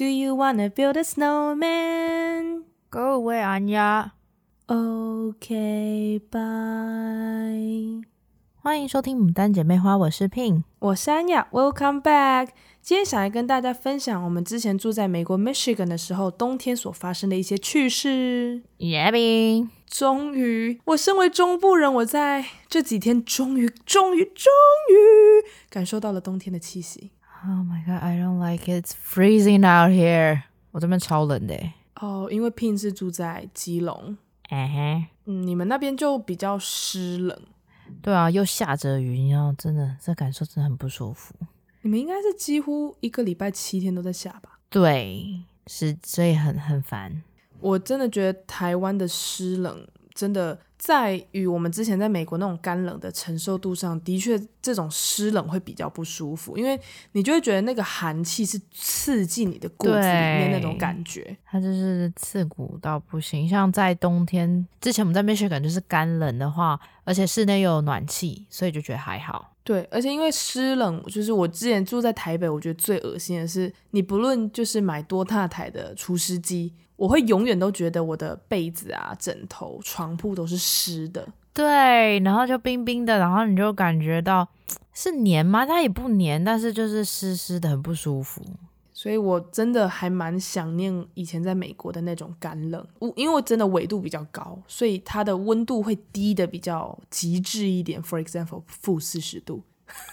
Do you wanna build a snowman? Go away, Anya. OK, bye. 欢迎收听《牡丹姐妹花》，我是 Pin，我是 Anya。Welcome back。今天想来跟大家分享我们之前住在美国 Michigan 的时候，冬天所发生的一些趣事。Yeah，终于，我身为中部人，我在这几天终于、终于、终于感受到了冬天的气息。Oh my god, I don't like it. It's freezing out here. 我这边超冷的。哦，oh, 因为 Pin 是住在基隆。哎嘿、uh，huh. 嗯，你们那边就比较湿冷。对啊，又下着雨，然后，真的这感受真的很不舒服。你们应该是几乎一个礼拜七天都在下吧？对，是，所以很很烦。我真的觉得台湾的湿冷真的。在与我们之前在美国那种干冷的承受度上，的确这种湿冷会比较不舒服，因为你就会觉得那个寒气是刺进你的骨子里面那种感觉，它就是刺骨到不行。像在冬天之前我们在 Michigan 就是干冷的话，而且室内又有暖气，所以就觉得还好。对，而且因为湿冷，就是我之前住在台北，我觉得最恶心的是，你不论就是买多大台的除湿机。我会永远都觉得我的被子啊、枕头、床铺都是湿的，对，然后就冰冰的，然后你就感觉到是黏吗？它也不黏，但是就是湿湿的，很不舒服。所以我真的还蛮想念以前在美国的那种干冷，因为我真的纬度比较高，所以它的温度会低的比较极致一点。For example，负四十度。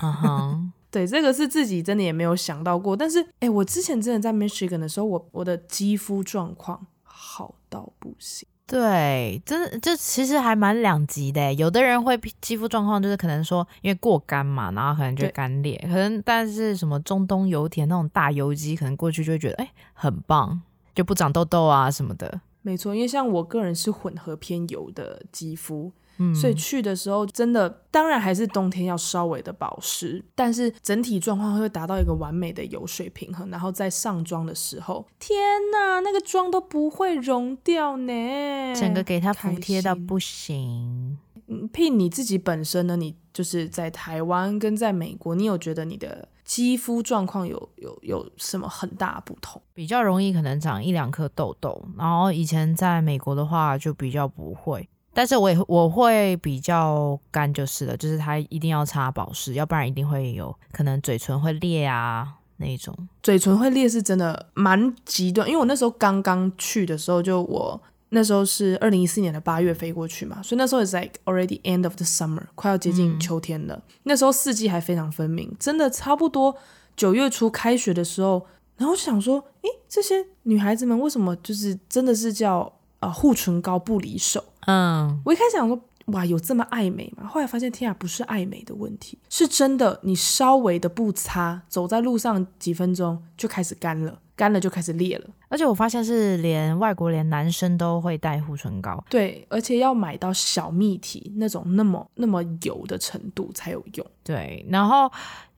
嗯哼。对，这个是自己真的也没有想到过。但是，哎，我之前真的在 Michigan 的时候，我我的肌肤状况好到不行。对，真的，这其实还蛮两极的。有的人会肌肤状况就是可能说因为过干嘛，然后可能就干裂。可能但是什么中东油田那种大油肌，可能过去就会觉得哎很棒，就不长痘痘啊什么的。没错，因为像我个人是混合偏油的肌肤。嗯，所以去的时候真的，当然还是冬天要稍微的保湿，但是整体状况会达到一个完美的油水平衡。然后在上妆的时候，天哪，那个妆都不会融掉呢，整个给它服帖到不行。嗯，Pin 你自己本身呢？你就是在台湾跟在美国，你有觉得你的肌肤状况有有有什么很大不同？比较容易可能长一两颗痘痘，然后以前在美国的话就比较不会。但是我也我会比较干就是了，就是它一定要擦保湿，要不然一定会有可能嘴唇会裂啊那种。嘴唇会裂是真的蛮极端，因为我那时候刚刚去的时候，就我那时候是二零一四年的八月飞过去嘛，所以那时候是 like already end of the summer，快要接近秋天了。嗯、那时候四季还非常分明，真的差不多九月初开学的时候，然后就想说，诶，这些女孩子们为什么就是真的是叫啊护唇膏不离手？嗯，我一开始想说，哇，有这么爱美吗？后来发现，天啊，不是爱美的问题，是真的，你稍微的不擦，走在路上几分钟就开始干了，干了就开始裂了。而且我发现是连外国连男生都会带护唇膏，对，而且要买到小蜜体那种那么那么油的程度才有用。对，然后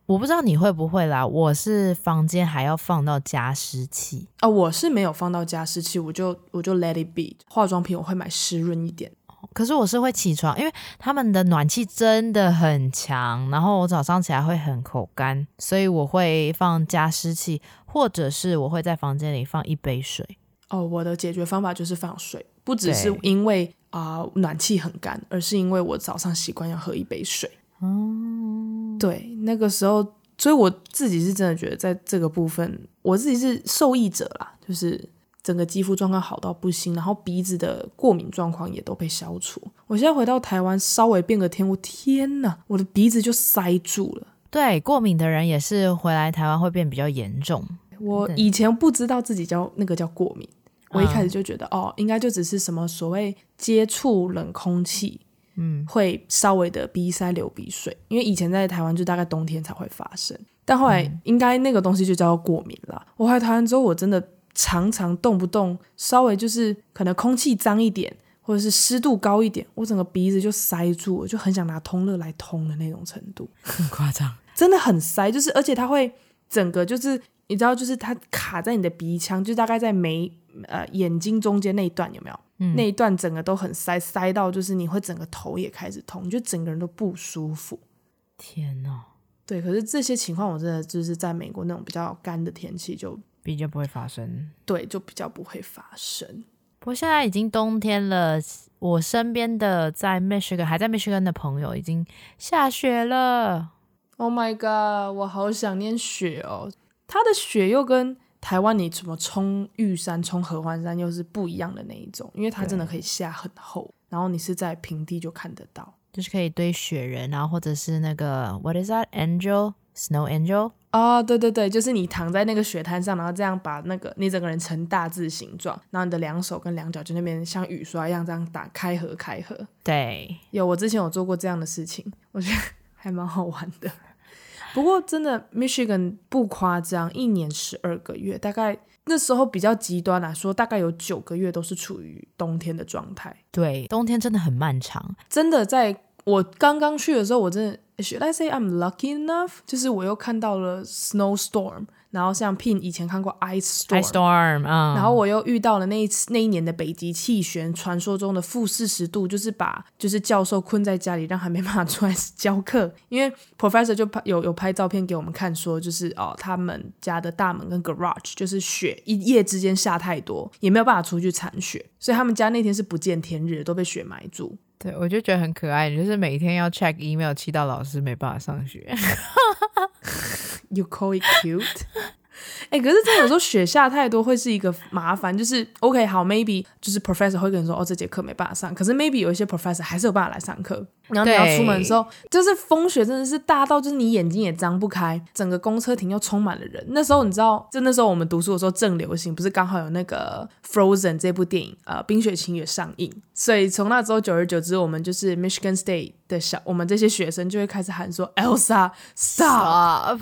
我不知道你会不会啦，我是房间还要放到加湿器啊、哦，我是没有放到加湿器，我就我就 let it be。化妆品我会买湿润一点。可是我是会起床，因为他们的暖气真的很强，然后我早上起来会很口干，所以我会放加湿器，或者是我会在房间里放一杯水。哦，我的解决方法就是放水，不只是因为啊、呃、暖气很干，而是因为我早上习惯要喝一杯水。嗯，对，那个时候，所以我自己是真的觉得在这个部分，我自己是受益者啦，就是。整个肌肤状况好到不行，然后鼻子的过敏状况也都被消除。我现在回到台湾，稍微变个天，我天哪，我的鼻子就塞住了。对，过敏的人也是回来台湾会变比较严重。我以前不知道自己叫那个叫过敏，我一开始就觉得、嗯、哦，应该就只是什么所谓接触冷空气，嗯，会稍微的鼻塞流鼻水。因为以前在台湾就大概冬天才会发生，但后来应该那个东西就叫做过敏了。我回台湾之后，我真的。常常动不动稍微就是可能空气脏一点，或者是湿度高一点，我整个鼻子就塞住了，就很想拿通乐来通的那种程度，很夸张，真的很塞，就是而且它会整个就是你知道，就是它卡在你的鼻腔，就大概在眉呃眼睛中间那一段有没有？嗯，那一段整个都很塞，塞到就是你会整个头也开始痛，你就整个人都不舒服。天哪，对，可是这些情况我真的就是在美国那种比较干的天气就。比较不会发生。对，就比较不会发生。不过现在已经冬天了，我身边的在 Michigan 还在 Michigan 的朋友已经下雪了。Oh my god！我好想念雪哦。它的雪又跟台湾你什么冲玉山、冲合欢山又是不一样的那一种，因为它真的可以下很厚，然后你是在平地就看得到，就是可以堆雪人，然后或者是那个 What is that angel snow angel？啊，oh, 对对对，就是你躺在那个雪滩上，然后这样把那个你整个人呈大字形状，然后你的两手跟两脚就那边像雨刷一样这样打开合开合。对，有我之前有做过这样的事情，我觉得还蛮好玩的。不过真的，Michigan 不夸张，一年十二个月，大概那时候比较极端来说，大概有九个月都是处于冬天的状态。对，冬天真的很漫长，真的在我刚刚去的时候，我真的。Should I say I'm lucky enough？就是我又看到了 snowstorm，然后像 Pin 以前看过 ice storm，, ice storm、嗯、然后我又遇到了那一次那一年的北极气旋，传说中的负四十度，就是把就是教授困在家里，让他没办法出来教课。因为 professor 就拍有有拍照片给我们看，说就是哦，他们家的大门跟 garage 就是雪一夜之间下太多，也没有办法出去铲雪，所以他们家那天是不见天日，都被雪埋住。对，我就觉得很可爱，就是每天要 check email，气到老师没办法上学。You call it cute? 哎、欸，可是真的有时候雪下太多会是一个麻烦，就是 OK 好，maybe 就是 professor 会跟你说哦，这节课没办法上，可是 maybe 有一些 professor 还是有办法来上课。然后你要出门的时候，就是风雪真的是大到就是你眼睛也张不开，整个公车亭又充满了人。那时候你知道，就那时候我们读书的时候正流行，不是刚好有那个 Frozen 这部电影呃冰雪奇缘上映，所以从那之后久而久之，我们就是 Michigan State 的小我们这些学生就会开始喊说 Elsa stop。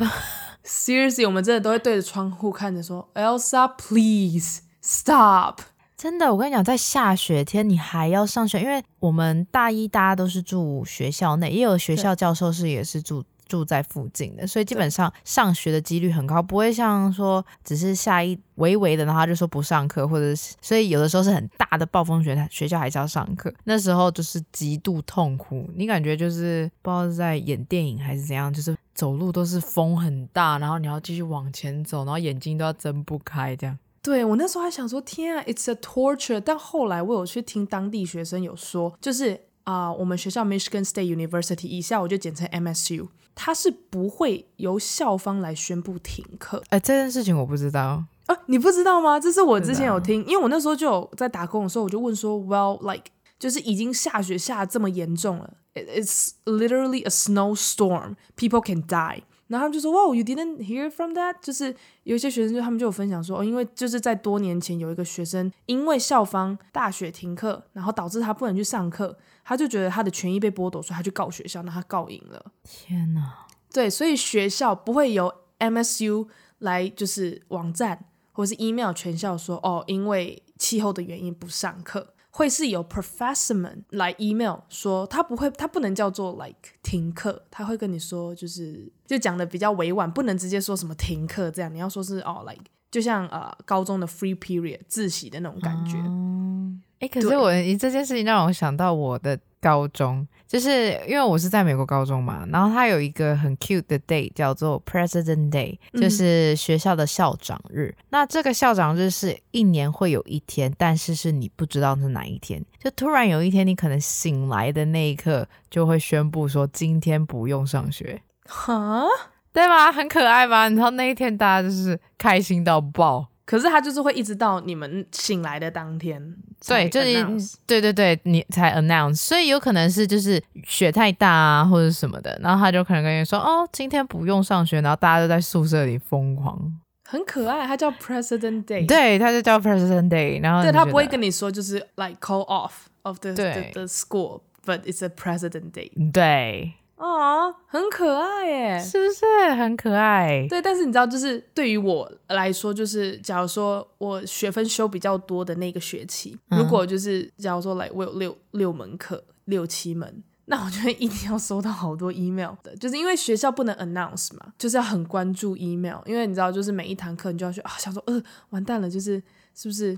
Seriously，我们真的都会对着窗户看着说，Elsa，please stop。真的，我跟你讲，在下雪天你还要上学，因为我们大一大家都是住学校内，也有学校教授是也是住。住在附近的，所以基本上上学的几率很高，不会像说只是下一微微的，然后他就说不上课，或者是所以有的时候是很大的暴风雪，学校还是要上课。那时候就是极度痛苦，你感觉就是不知道是在演电影还是怎样，就是走路都是风很大，然后你要继续往前走，然后眼睛都要睁不开这样。对，我那时候还想说天啊，it's a torture，但后来我有去听当地学生有说，就是啊、呃，我们学校 Michigan State University 以下我就简称 MSU。它是不会由校方来宣布停课。哎，这件事情我不知道啊，你不知道吗？这是我之前有听，因为我那时候就有在打工的时候，我就问说，Well, like，就是已经下雪下这么严重了，It's literally a snowstorm, people can die。然后他们就说，Wow, you didn't hear from that？就是有一些学生就他们就有分享说，哦，因为就是在多年前有一个学生因为校方大雪停课，然后导致他不能去上课。他就觉得他的权益被剥夺，所以他去告学校，那他告赢了。天哪！对，所以学校不会由 MSU 来就是网站或是 email 全校说哦，因为气候的原因不上课，会是由 professor 们来 email 说他不会，他不能叫做 like 停课，他会跟你说就是就讲的比较委婉，不能直接说什么停课这样，你要说是哦 like 就像呃高中的 free period 自习的那种感觉。嗯哎，可是我对这件事情让我想到我的高中，就是因为我是在美国高中嘛，然后它有一个很 cute 的 day 叫做 President Day，就是学校的校长日。嗯、那这个校长日是一年会有一天，但是是你不知道是哪一天，就突然有一天你可能醒来的那一刻就会宣布说今天不用上学，哈，对吗？很可爱吧？然后那一天大家就是开心到爆。可是他就是会一直到你们醒来的当天，对，就是对对对，你才 announce，所以有可能是就是雪太大啊，或者什么的，然后他就可能跟你说，哦，今天不用上学，然后大家都在宿舍里疯狂，很可爱，他叫 President Day，对，他就叫 President Day，然后对他不会跟你说就是 like call off of the the, the school，but it's a President Day，对。哦，很可爱耶，是不是很可爱？对，但是你知道，就是对于我来说，就是假如说我学分修比较多的那个学期，嗯、如果就是假如说来我有六六门课，六七门，那我就会一定要收到好多 email 的，就是因为学校不能 announce 嘛，就是要很关注 email，因为你知道，就是每一堂课你就要去啊，想说呃，完蛋了，就是是不是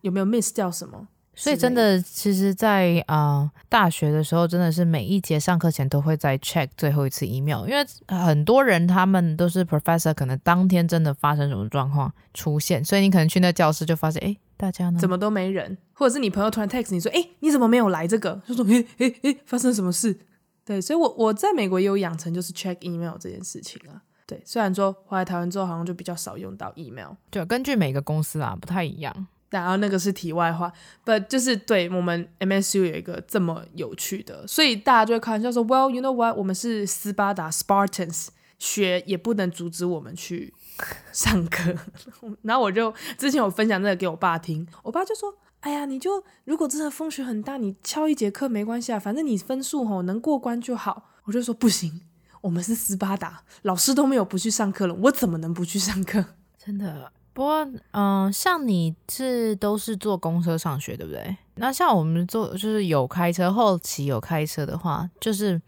有没有 miss 掉什么？所以真的，其实在，在、呃、啊大学的时候，真的是每一节上课前都会再 check 最后一次 email，因为很多人他们都是 professor，可能当天真的发生什么状况出现，所以你可能去那教室就发现，哎，大家呢怎么都没人，或者是你朋友突然 text 你说，哎，你怎么没有来这个？就说，哎哎哎，发生什么事？对，所以我我在美国也有养成就是 check email 这件事情啊。对，虽然说回来台湾之后好像就比较少用到 email，对，根据每个公司啊不太一样。然后那个是题外话，but 就是对我们 MSU 有一个这么有趣的，所以大家就会开玩笑说，Well you know what，我们是斯巴达 Spartans，学也不能阻止我们去上课。然后我就之前我分享这个给我爸听，我爸就说，哎呀，你就如果真的风雪很大，你翘一节课没关系啊，反正你分数吼能过关就好。我就说不行。我们是斯巴达，老师都没有不去上课了，我怎么能不去上课？真的。不过，嗯、呃，像你是都是坐公车上学，对不对？那像我们坐就是有开车，后期有开车的话，就是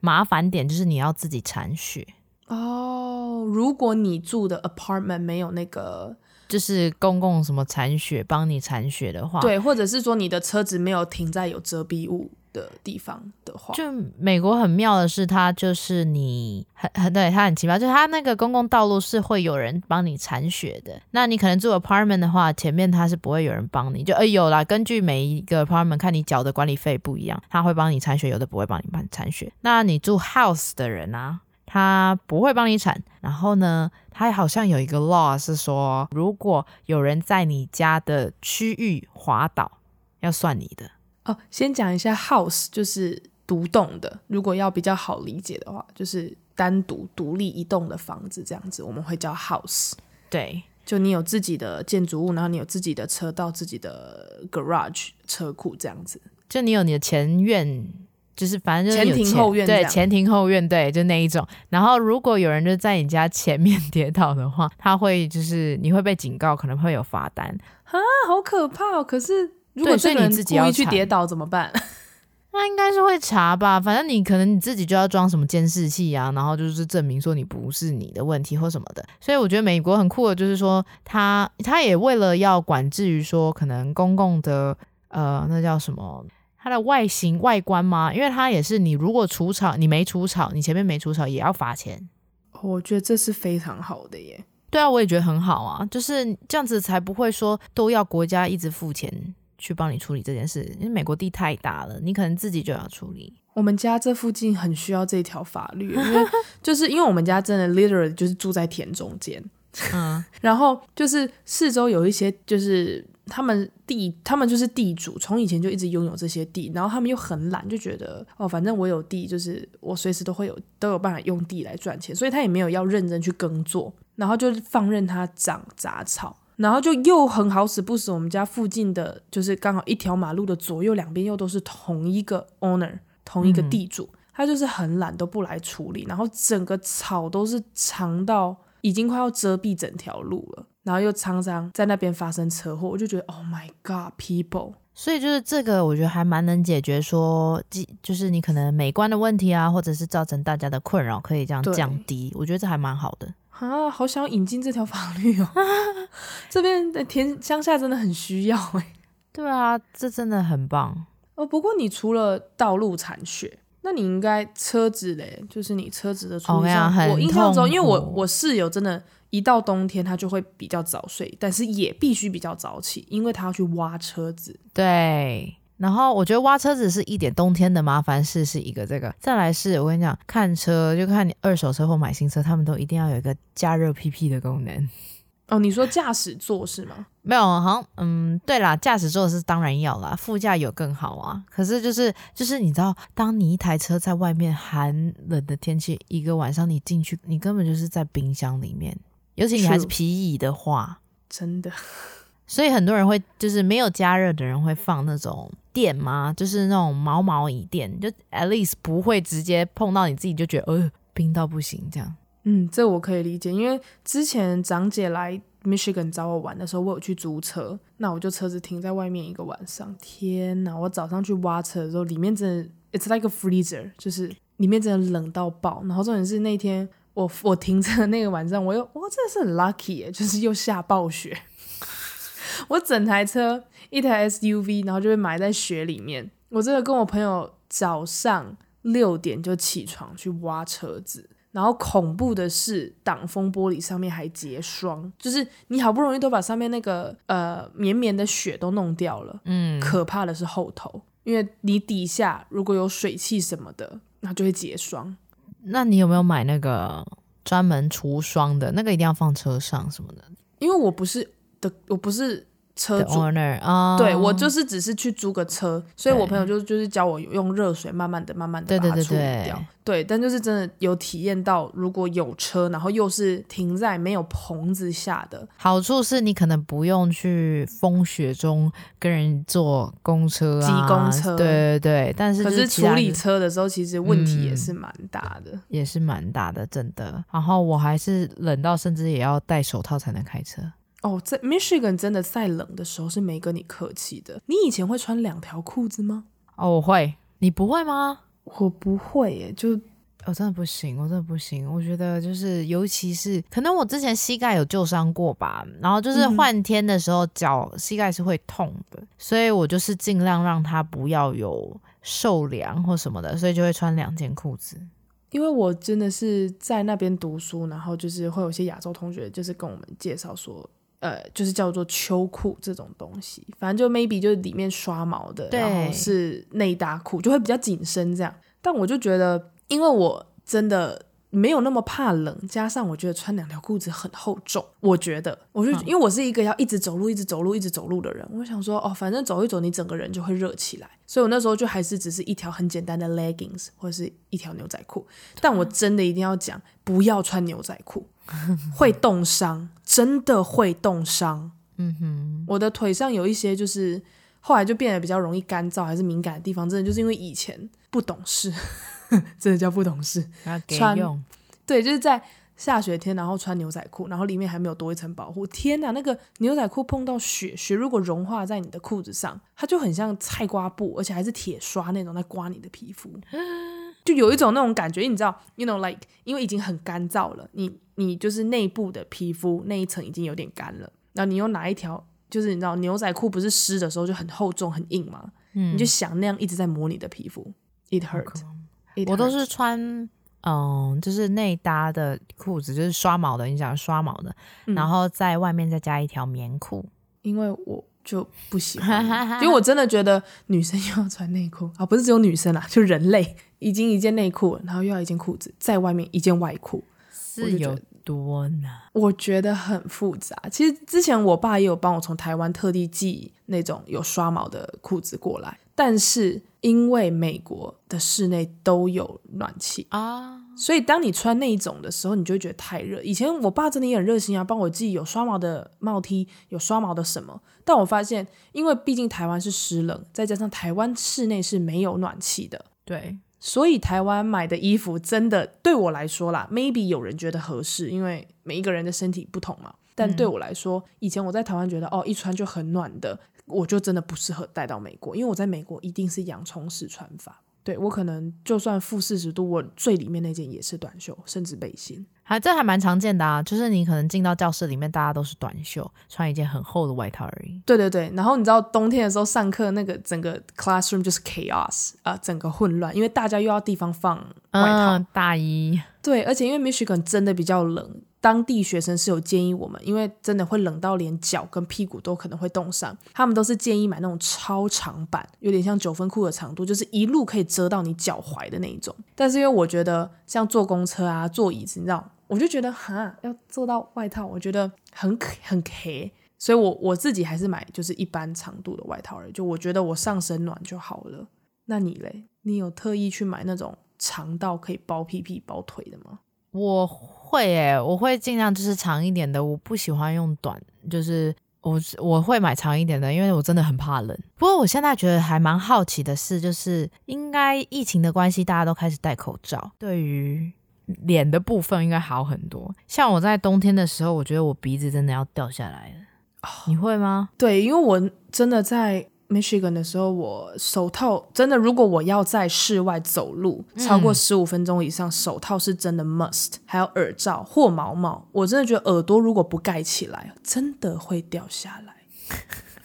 麻烦点就是你要自己铲雪。哦，如果你住的 apartment 没有那个，就是公共什么铲雪帮你铲雪的话，对，或者是说你的车子没有停在有遮蔽物。的地方的话，就美国很妙的是，它就是你很很对，它很奇妙，就是它那个公共道路是会有人帮你铲雪的。那你可能住 apartment 的话，前面它是不会有人帮你，就哎有啦，根据每一个 apartment 看你缴的管理费不一样，他会帮你铲雪，有的不会帮你帮你铲雪。那你住 house 的人啊，他不会帮你铲。然后呢，他好像有一个 law 是说，如果有人在你家的区域滑倒，要算你的。哦，先讲一下 house 就是独栋的，如果要比较好理解的话，就是单独独立一栋的房子这样子，我们会叫 house。对，就你有自己的建筑物，然后你有自己的车道、自己的 garage 车库这样子。就你有你的前院，就是反正就是前前庭后院，对，前庭后院，对，就那一种。然后如果有人就在你家前面跌倒的话，他会就是你会被警告，可能会有罚单啊，好可怕哦！可是。如果是你自己故意去跌倒怎么办？那应该是会查吧。反正你可能你自己就要装什么监视器啊，然后就是证明说你不是你的问题或什么的。所以我觉得美国很酷的，就是说他他也为了要管制于说可能公共的呃那叫什么，它的外形外观吗，因为它也是你如果除草你没除草，你前面没除草也要罚钱。我觉得这是非常好的耶。对啊，我也觉得很好啊，就是这样子才不会说都要国家一直付钱。去帮你处理这件事，因为美国地太大了，你可能自己就要处理。我们家这附近很需要这条法律，因为 就是因为我们家真的 literally 就是住在田中间，嗯，然后就是四周有一些就是他们地，他们就是地主，从以前就一直拥有这些地，然后他们又很懒，就觉得哦，反正我有地，就是我随时都会有都有办法用地来赚钱，所以他也没有要认真去耕作，然后就放任它长杂草。然后就又很好死不死，我们家附近的就是刚好一条马路的左右两边又都是同一个 owner，同一个地主，嗯、他就是很懒都不来处理，然后整个草都是长到已经快要遮蔽整条路了，然后又常常在那边发生车祸，我就觉得 Oh my God，people！所以就是这个，我觉得还蛮能解决说，就是你可能美观的问题啊，或者是造成大家的困扰，可以这样降低，我觉得这还蛮好的。啊，好想要引进这条法律哦！这边的田乡下真的很需要哎。对啊，这真的很棒哦。不过你除了道路铲雪，那你应该车子嘞，就是你车子的处理上，我印象中，因为我我室友真的，一到冬天他就会比较早睡，但是也必须比较早起，因为他要去挖车子。对。然后我觉得挖车子是一点，冬天的麻烦事是一个这个，再来是我跟你讲，看车就看你二手车或买新车，他们都一定要有一个加热屁屁的功能。哦，你说驾驶座是吗？没有，好像嗯，对啦，驾驶座是当然要啦，副驾有更好啊。可是就是就是你知道，当你一台车在外面寒冷的天气，一个晚上你进去，你根本就是在冰箱里面，尤其你还是皮椅的话，真的。所以很多人会就是没有加热的人会放那种垫吗？就是那种毛毛椅垫，就 at least 不会直接碰到你自己就觉得呃冰到不行这样。嗯，这我可以理解，因为之前长姐来 Michigan 找我玩的时候，我有去租车，那我就车子停在外面一个晚上。天哪！我早上去挖车的时候，里面真的 it's like a freezer，就是里面真的冷到爆。然后重点是那天我我停车的那个晚上，我又哇真的是很 lucky，就是又下暴雪。我整台车一台 SUV，然后就被埋在雪里面。我真的跟我朋友早上六点就起床去挖车子，然后恐怖的是挡风玻璃上面还结霜，就是你好不容易都把上面那个呃绵绵的雪都弄掉了，嗯，可怕的是后头，因为你底下如果有水汽什么的，那就会结霜。那你有没有买那个专门除霜的那个？一定要放车上什么的？因为我不是的，我不是。车主 owner 啊，对，我就是只是去租个车，所以我朋友就就是教我用热水慢慢的、慢慢的把它处理掉。对，但就是真的有体验到，如果有车，然后又是停在没有棚子下的，好处是你可能不用去风雪中跟人坐公车啊，挤公车。对对对，但是可是处理车的时候，其实问题也是蛮大的，也是蛮大的，真的。然后我还是冷到甚至也要戴手套才能开车。哦，在 Michigan 真的再冷的时候是没跟你客气的。你以前会穿两条裤子吗？哦，我会。你不会吗？我不会耶，就我、哦、真的不行，我真的不行。我觉得就是，尤其是可能我之前膝盖有旧伤过吧，然后就是换天的时候脚膝盖是会痛的，嗯、所以我就是尽量让它不要有受凉或什么的，所以就会穿两件裤子。因为我真的是在那边读书，然后就是会有些亚洲同学就是跟我们介绍说。呃，就是叫做秋裤这种东西，反正就 maybe 就是里面刷毛的，然后是内搭裤，就会比较紧身这样。但我就觉得，因为我真的没有那么怕冷，加上我觉得穿两条裤子很厚重，我觉得，我就、嗯、因为我是一个要一直走路、一直走路、一直走路的人，我想说，哦，反正走一走，你整个人就会热起来。所以我那时候就还是只是一条很简单的 leggings 或者是一条牛仔裤。但我真的一定要讲，不要穿牛仔裤。会冻伤，真的会冻伤。嗯哼，我的腿上有一些，就是后来就变得比较容易干燥，还是敏感的地方，真的就是因为以前不懂事，真的叫不懂事。穿对，就是在下雪天，然后穿牛仔裤，然后里面还没有多一层保护。天哪，那个牛仔裤碰到雪，雪如果融化在你的裤子上，它就很像菜瓜布，而且还是铁刷那种在刮你的皮肤。就有一种那种感觉，你知道，you know like，因为已经很干燥了，你你就是内部的皮肤那一层已经有点干了，然后你又拿一条，就是你知道牛仔裤不是湿的时候就很厚重很硬吗？嗯，你就想那样一直在磨你的皮肤，it hurt。Okay. It hurt. 我都是穿嗯，就是内搭的裤子，就是刷毛的，你想刷毛的，嗯、然后在外面再加一条棉裤，因为我就不喜欢，因为我真的觉得女生要穿内裤啊，不是只有女生啦，就人类。已经一件内裤，然后又要一件裤子，在外面一件外裤，是有多难？我觉得很复杂。其实之前我爸也有帮我从台湾特地寄那种有刷毛的裤子过来，但是因为美国的室内都有暖气啊，所以当你穿那一种的时候，你就会觉得太热。以前我爸真的也很热心啊，帮我寄有刷毛的帽 T，有刷毛的什么。但我发现，因为毕竟台湾是湿冷，再加上台湾室内是没有暖气的，对。所以台湾买的衣服真的对我来说啦，maybe 有人觉得合适，因为每一个人的身体不同嘛。但对我来说，嗯、以前我在台湾觉得哦，一穿就很暖的，我就真的不适合带到美国，因为我在美国一定是洋葱式穿法。对，我可能就算负四十度，我最里面那件也是短袖，甚至背心。还这还蛮常见的啊，就是你可能进到教室里面，大家都是短袖，穿一件很厚的外套而已。对对对，然后你知道冬天的时候上课，那个整个 classroom 就是 chaos 啊、呃，整个混乱，因为大家又要地方放外套、嗯、大衣。对，而且因为 Michigan 真的比较冷。当地学生是有建议我们，因为真的会冷到连脚跟屁股都可能会冻伤，他们都是建议买那种超长版，有点像九分裤的长度，就是一路可以遮到你脚踝的那一种。但是因为我觉得像坐公车啊、坐椅子，你知道，我就觉得哈要做到外套，我觉得很很 K，所以我我自己还是买就是一般长度的外套而已，就我觉得我上身暖就好了。那你嘞？你有特意去买那种长到可以包屁屁包腿的吗？我会诶、我会尽量就是长一点的，我不喜欢用短，就是我我会买长一点的，因为我真的很怕冷。不过我现在觉得还蛮好奇的是，就是应该疫情的关系，大家都开始戴口罩，对于脸的部分应该好很多。像我在冬天的时候，我觉得我鼻子真的要掉下来了。哦，你会吗？对，因为我真的在。Michigan 的时候，我手套真的，如果我要在室外走路超过十五分钟以上，嗯、手套是真的 must。还有耳罩或毛毛，我真的觉得耳朵如果不盖起来，真的会掉下来。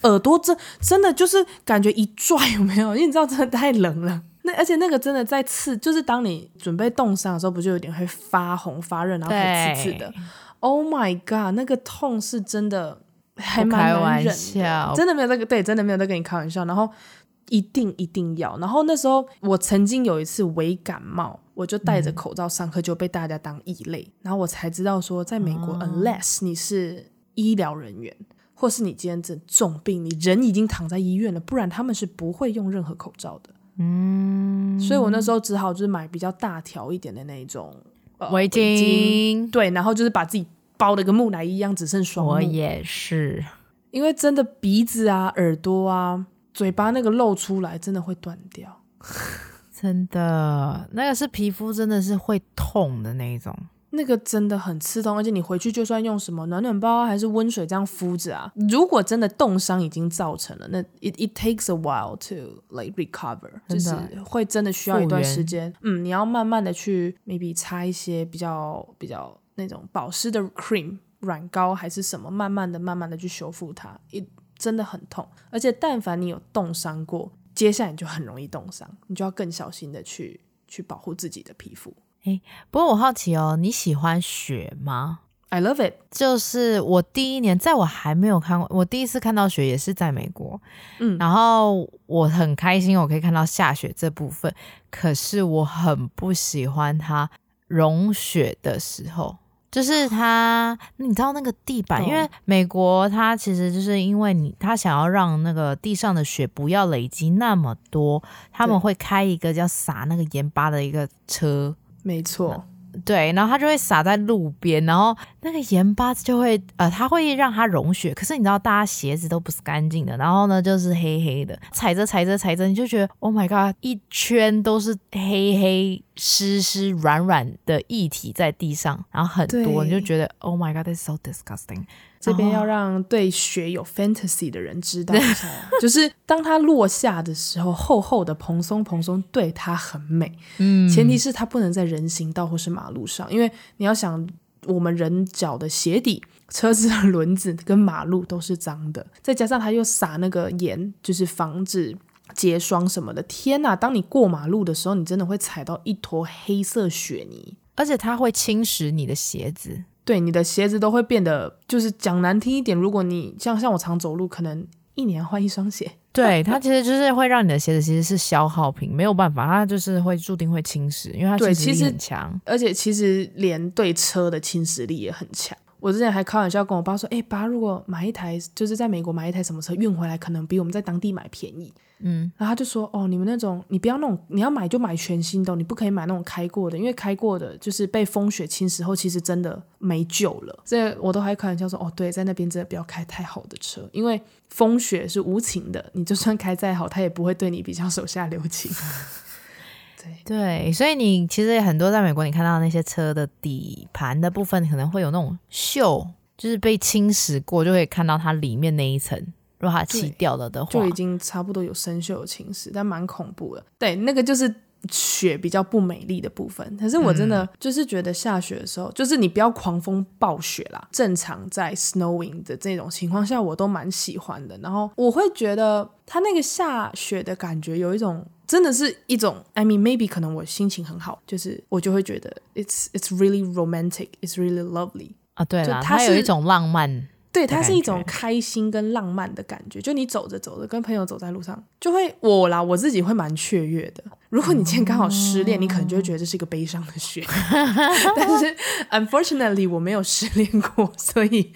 耳朵真真的就是感觉一拽，有没有？因为你知道真的太冷了。那而且那个真的在刺，就是当你准备冻伤的时候，不就有点会发红发热，然后会刺刺的。Oh my god，那个痛是真的还蛮难忍的，真的没有在跟对，真的没有在跟你开玩笑。然后一定一定要。然后那时候我曾经有一次微感冒，我就戴着口罩上课，就被大家当异类。嗯、然后我才知道说，在美国、嗯、，unless 你是医疗人员。或是你今天这重病，你人已经躺在医院了，不然他们是不会用任何口罩的。嗯，所以我那时候只好就是买比较大条一点的那种围巾，呃、围巾，对，然后就是把自己包的跟木乃伊一样，只剩双目。我也是，因为真的鼻子啊、耳朵啊、嘴巴那个露出来，真的会断掉。真的，那个是皮肤真的是会痛的那一种。那个真的很刺痛，而且你回去就算用什么暖暖包啊还是温水这样敷着啊，如果真的冻伤已经造成了，那 it it takes a while to like recover，就是会真的需要一段时间。嗯，你要慢慢的去 maybe 擦一些比较比较那种保湿的 cream 软膏还是什么，慢慢的慢慢的去修复它。it 真的很痛，而且但凡你有冻伤过，接下来你就很容易冻伤，你就要更小心的去去保护自己的皮肤。哎，不过我好奇哦，你喜欢雪吗？I love it。就是我第一年，在我还没有看过，我第一次看到雪也是在美国，嗯，然后我很开心，我可以看到下雪这部分。可是我很不喜欢它融雪的时候，就是它，你知道那个地板，因为美国它其实就是因为你，它想要让那个地上的雪不要累积那么多，他们会开一个叫撒那个盐巴的一个车。没错，对，然后它就会撒在路边，然后那个盐巴就会呃，它会让它融雪。可是你知道，大家鞋子都不是干净的，然后呢就是黑黑的，踩着踩着踩着，你就觉得 Oh my God，一圈都是黑黑湿湿软软的液体在地上，然后很多，你就觉得 Oh my God，that's so disgusting。这边要让对雪有 fantasy 的人知道一下，就是当它落下的时候，厚厚的蓬松蓬松，对它很美。嗯，前提是它不能在人行道或是马路上，因为你要想，我们人脚的鞋底、车子的轮子跟马路都是脏的，再加上它又撒那个盐，就是防止结霜什么的。天呐，当你过马路的时候，你真的会踩到一坨黑色雪泥，而且它会侵蚀你的鞋子。对，你的鞋子都会变得，就是讲难听一点，如果你像像我常走路，可能一年换一双鞋。对，它其实就是会让你的鞋子其实是消耗品，没有办法，它就是会注定会侵蚀，因为它侵蚀力很强，而且其实连对车的侵蚀力也很强。我之前还开玩笑跟我爸说：“哎，爸，如果买一台，就是在美国买一台什么车运回来，可能比我们在当地买便宜。”嗯，然后他就说：“哦，你们那种，你不要那种，你要买就买全新的，你不可以买那种开过的，因为开过的就是被风雪侵蚀后，其实真的没救了。”所以我都还开玩笑说：“哦，对，在那边真的不要开太好的车，因为风雪是无情的，你就算开再好，它也不会对你比较手下留情。” 对对，所以你其实很多在美国，你看到那些车的底盘的部分，可能会有那种锈，就是被侵蚀过，就会看到它里面那一层。如果它漆掉了的话，就已经差不多有生锈有侵蚀，但蛮恐怖的。对，那个就是雪比较不美丽的部分。可是我真的就是觉得下雪的时候，嗯、就是你不要狂风暴雪啦，正常在 snowing 的这种情况下，我都蛮喜欢的。然后我会觉得它那个下雪的感觉有一种，真的是一种，I mean maybe 可能我心情很好，就是我就会觉得 it's it's really romantic, it's really lovely 啊。对了，它有一种浪漫。对，它是一种开心跟浪漫的感觉。就你走着走着，跟朋友走在路上，就会我啦，我自己会蛮雀跃的。如果你今天刚好失恋，嗯、你可能就会觉得这是一个悲伤的雪。但是，unfortunately，我没有失恋过，所以，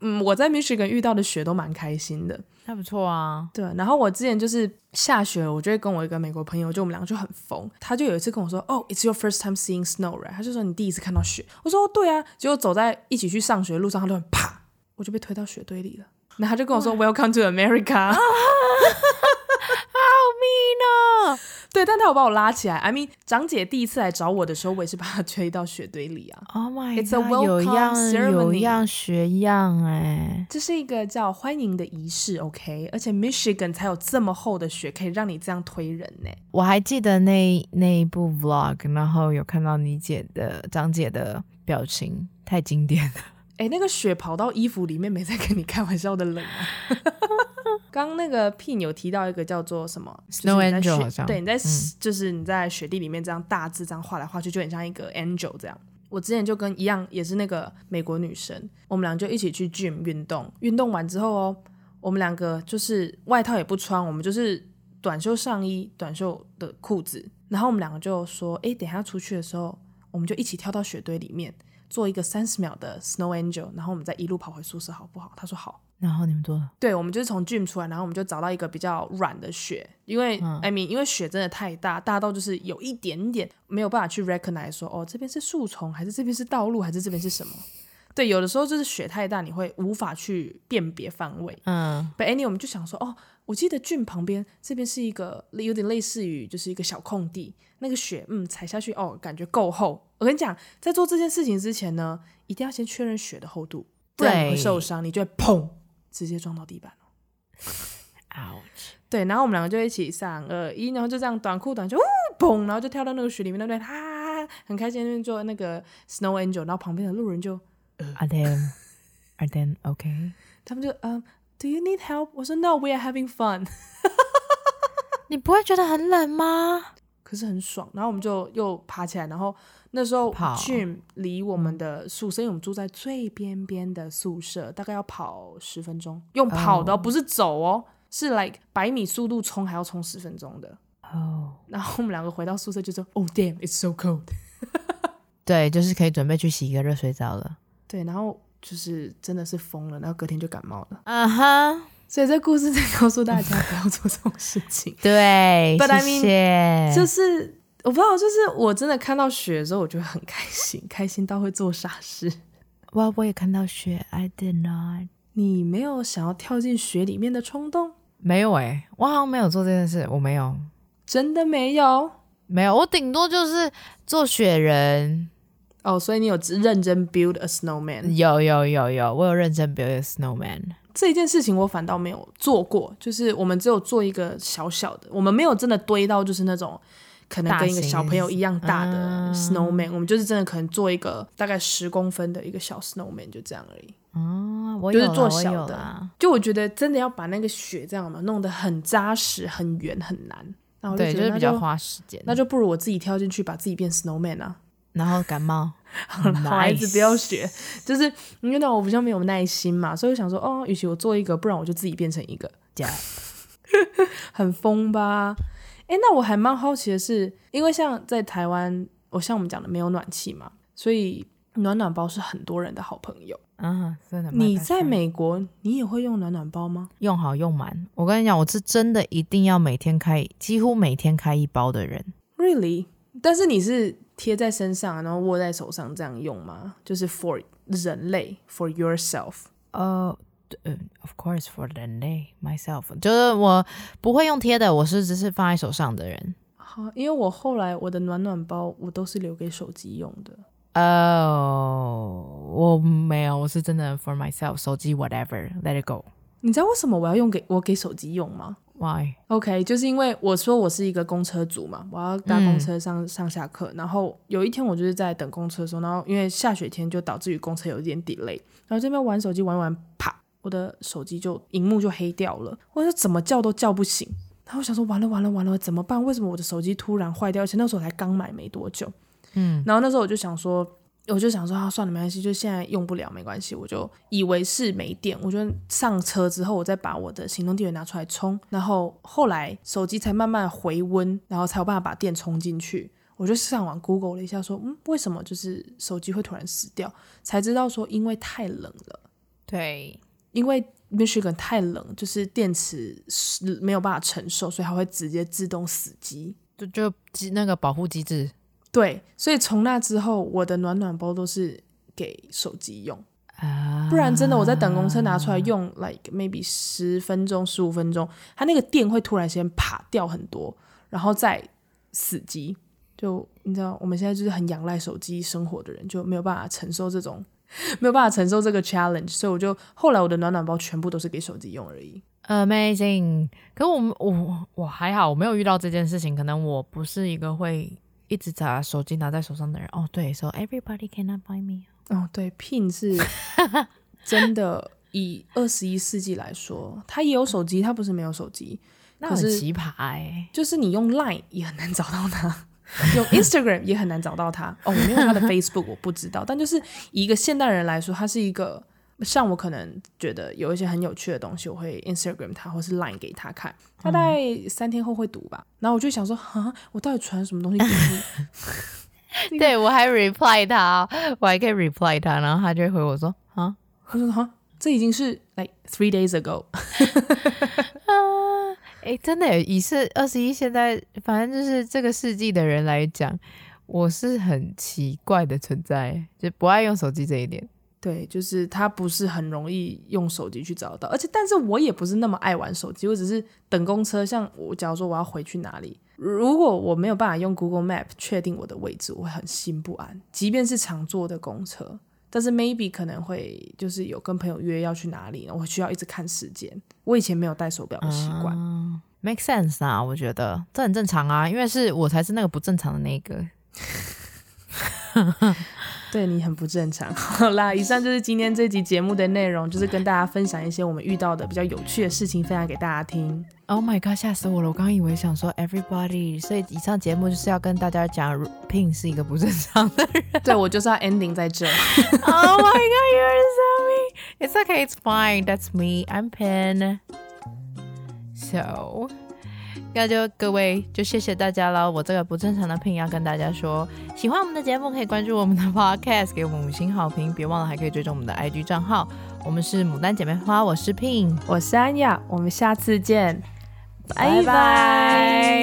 嗯，我在 Michigan 遇到的雪都蛮开心的，还不错啊。对，然后我之前就是下雪，我就会跟我一个美国朋友，就我们两个就很疯。他就有一次跟我说：“哦、oh,，It's your first time seeing snow, right？” 他就说：“你第一次看到雪。”我说：“对啊。”结果走在一起去上学的路上，他突然啪。我就被推到雪堆里了，然后他就跟我说 “Welcome to America”，好 mean 哦。对，但他有把我拉起来。I mean，长姐第一次来找我的时候，我也是把她 推到雪堆里啊。Oh my God，It's a welcome ceremony，有样学样哎，这是一个叫欢迎的仪式，OK？而且 Michigan 才有这么厚的雪，可以让你这样推人呢。我还记得那那一部 Vlog，然后有看到你姐的长姐的表情，太经典了。哎，那个雪跑到衣服里面，没在跟你开玩笑的冷啊！刚刚那个 Pin 有提到一个叫做什么 Snow Angel，好像对，你在、嗯、就是你在雪地里面这样大字这样画来画去，就很像一个 angel 这样。我之前就跟一样，也是那个美国女生，我们俩就一起去 gym 运动，运动完之后哦，我们两个就是外套也不穿，我们就是短袖上衣、短袖的裤子，然后我们两个就说，哎，等一下出去的时候，我们就一起跳到雪堆里面。做一个三十秒的 Snow Angel，然后我们再一路跑回宿舍，好不好？他说好。然后你们做了？对，我们就是从 gym 出来，然后我们就找到一个比较软的雪，因为、嗯、I mean，因为雪真的太大，大到就是有一点点没有办法去 recognize 说，哦，这边是树丛，还是这边是道路，还是这边是什么？对，有的时候就是雪太大，你会无法去辨别方位。嗯。But anyway，我们就想说，哦，我记得 gym 旁边这边是一个有点类似于就是一个小空地，那个雪，嗯，踩下去，哦，感觉够厚。我跟你讲，在做这件事情之前呢，一定要先确认雪的厚度，不然你会受伤，你就会砰，直接撞到地板了。Ouch！对，然后我们两个就一起三二一，然后就这样短裤短袖，呜，砰，然后就跳到那个雪里面，对不对？哈，很开心，那边做那个 Snow Angel，然后旁边的路人就，Are they, are they okay？他们就，嗯，Do you need help？我说 No，we are having fun。你不会觉得很冷吗？可是很爽，然后我们就又爬起来，然后。那时候 gym 离我们的宿舍，因为我们住在最边边的宿舍，大概要跑十分钟，用跑的，不是走哦，是 like 百米速度冲，还要冲十分钟的。哦，然后我们两个回到宿舍就说：“Oh damn, it's so cold。”对，就是可以准备去洗一个热水澡了。对，然后就是真的是疯了，然后隔天就感冒了。啊哈，所以这故事在告诉大家不要做这种事情。对。But I mean, 就是。我不知道，就是我真的看到雪的时候，我就会很开心，开心到会做傻事。哇，我也看到雪，I did not。你没有想要跳进雪里面的冲动？没有哎、欸，我好像没有做这件事，我没有，真的没有，没有，我顶多就是做雪人。哦，所以你有认真 build a snowman？有有有有，我有认真 build a snowman。这件事情我反倒没有做过，就是我们只有做一个小小的，我们没有真的堆到就是那种。可能跟一个小朋友一样大的 snowman，、嗯、我们就是真的可能做一个大概十公分的一个小 snowman，就这样而已。哦，我就是做小的。就我觉得真的要把那个雪这样嘛弄得很扎实、很圆、很难。然后就觉得对，就是比较花时间。那就不如我自己跳进去，把自己变 snowman 啊。然后感冒，好，孩子不要学，就是因为那我比较没有耐心嘛，所以我想说，哦，与其我做一个，不然我就自己变成一个，这样 很疯吧。哎，那我还蛮好奇的是，因为像在台湾，我像我们讲的没有暖气嘛，所以暖暖包是很多人的好朋友。嗯，真的。你在美国，你也会用暖暖包吗？用好用满。我跟你讲，我是真的一定要每天开，几乎每天开一包的人。Really？但是你是贴在身上，然后握在手上这样用吗？就是 for 人类，for yourself。呃。嗯，Of course for the day myself，就是我不会用贴的，我是只是放在手上的人。好，因为我后来我的暖暖包我都是留给手机用的。哦、oh，我没有，我是真的 for myself，手机 whatever，let it go。你知道为什么我要用给我给手机用吗？Why？OK，、okay, 就是因为我说我是一个公车族嘛，我要搭公车上、嗯、上下课，然后有一天我就是在等公车的时候，然后因为下雪天就导致于公车有一点 delay，然后这边玩手机玩玩，啪。我的手机就荧幕就黑掉了，我说怎么叫都叫不醒，然后我想说完了完了完了怎么办？为什么我的手机突然坏掉？而且那时候才刚买没多久，嗯，然后那时候我就想说，我就想说啊，算了没关系，就现在用不了没关系，我就以为是没电，我就上车之后我再把我的行动电源拿出来充，然后后来手机才慢慢回温，然后才有办法把电充进去。我就上网 Google 了一下说，说嗯为什么就是手机会突然死掉？才知道说因为太冷了，对。因为 Michigan 太冷，就是电池没有办法承受，所以它会直接自动死机，就就机那个保护机制。对，所以从那之后，我的暖暖包都是给手机用，啊，不然真的我在等公车拿出来用，like maybe 十分钟、十五分钟，它那个电会突然间啪掉很多，然后再死机。就你知道，我们现在就是很仰赖手机生活的人，就没有办法承受这种。没有办法承受这个 challenge，所以我就后来我的暖暖包全部都是给手机用而已。Amazing！可是我我我还好，我没有遇到这件事情。可能我不是一个会一直把手机拿在手上的人。哦，对，so everybody cannot buy me。哦，对，Pin 是 真的以二十一世纪来说，他也有手机，他不是没有手机，那很奇葩哎。就是你用 Line 也很难找到他，用 Instagram 也很难找到他。哦，我没有他的 Facebook，我不知道。但就是以一个现代人来说，他是一个像我可能觉得有一些很有趣的东西，我会 Instagram 他，或是 Line 给他看。他大概三天后会读吧。然后我就想说，啊，我到底传什么东西给你？对，我还 reply 他，我还可以 reply 他，然后他就会回我说，啊，他说，哈。这已经是 like three days ago，啊，哎，真的，以是二十一，现在反正就是这个世纪的人来讲，我是很奇怪的存在，就不爱用手机这一点。对，就是他不是很容易用手机去找到，而且，但是我也不是那么爱玩手机，我只是等公车。像我，假如说我要回去哪里，如果我没有办法用 Google Map 确定我的位置，我会很心不安，即便是常坐的公车。但是 maybe 可能会就是有跟朋友约要去哪里，我需要一直看时间。我以前没有戴手表的习惯。嗯，make sense 啊，我觉得这很正常啊，因为是我才是那个不正常的那个。对，你很不正常。好啦，以上就是今天这集节目的内容，就是跟大家分享一些我们遇到的比较有趣的事情，分享给大家听。Oh my god，吓死我了！我刚刚以为想说 everybody，所以以上节目就是要跟大家讲，Pin 是一个不正常的人。对，我就是要 ending 在这。Oh my god，you're so mean. It's okay, it's fine. That's me. I'm Pin. So. 那就各位，就谢谢大家了。我这个不正常的 ping 要跟大家说，喜欢我们的节目可以关注我们的 podcast 给我们五星好评，别忘了还可以追踪我们的 IG 账号。我们是牡丹姐妹花，我是 ping，我是安雅，我们下次见。拜拜。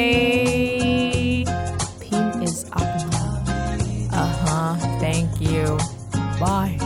pink is up 啊哈，thank you bye。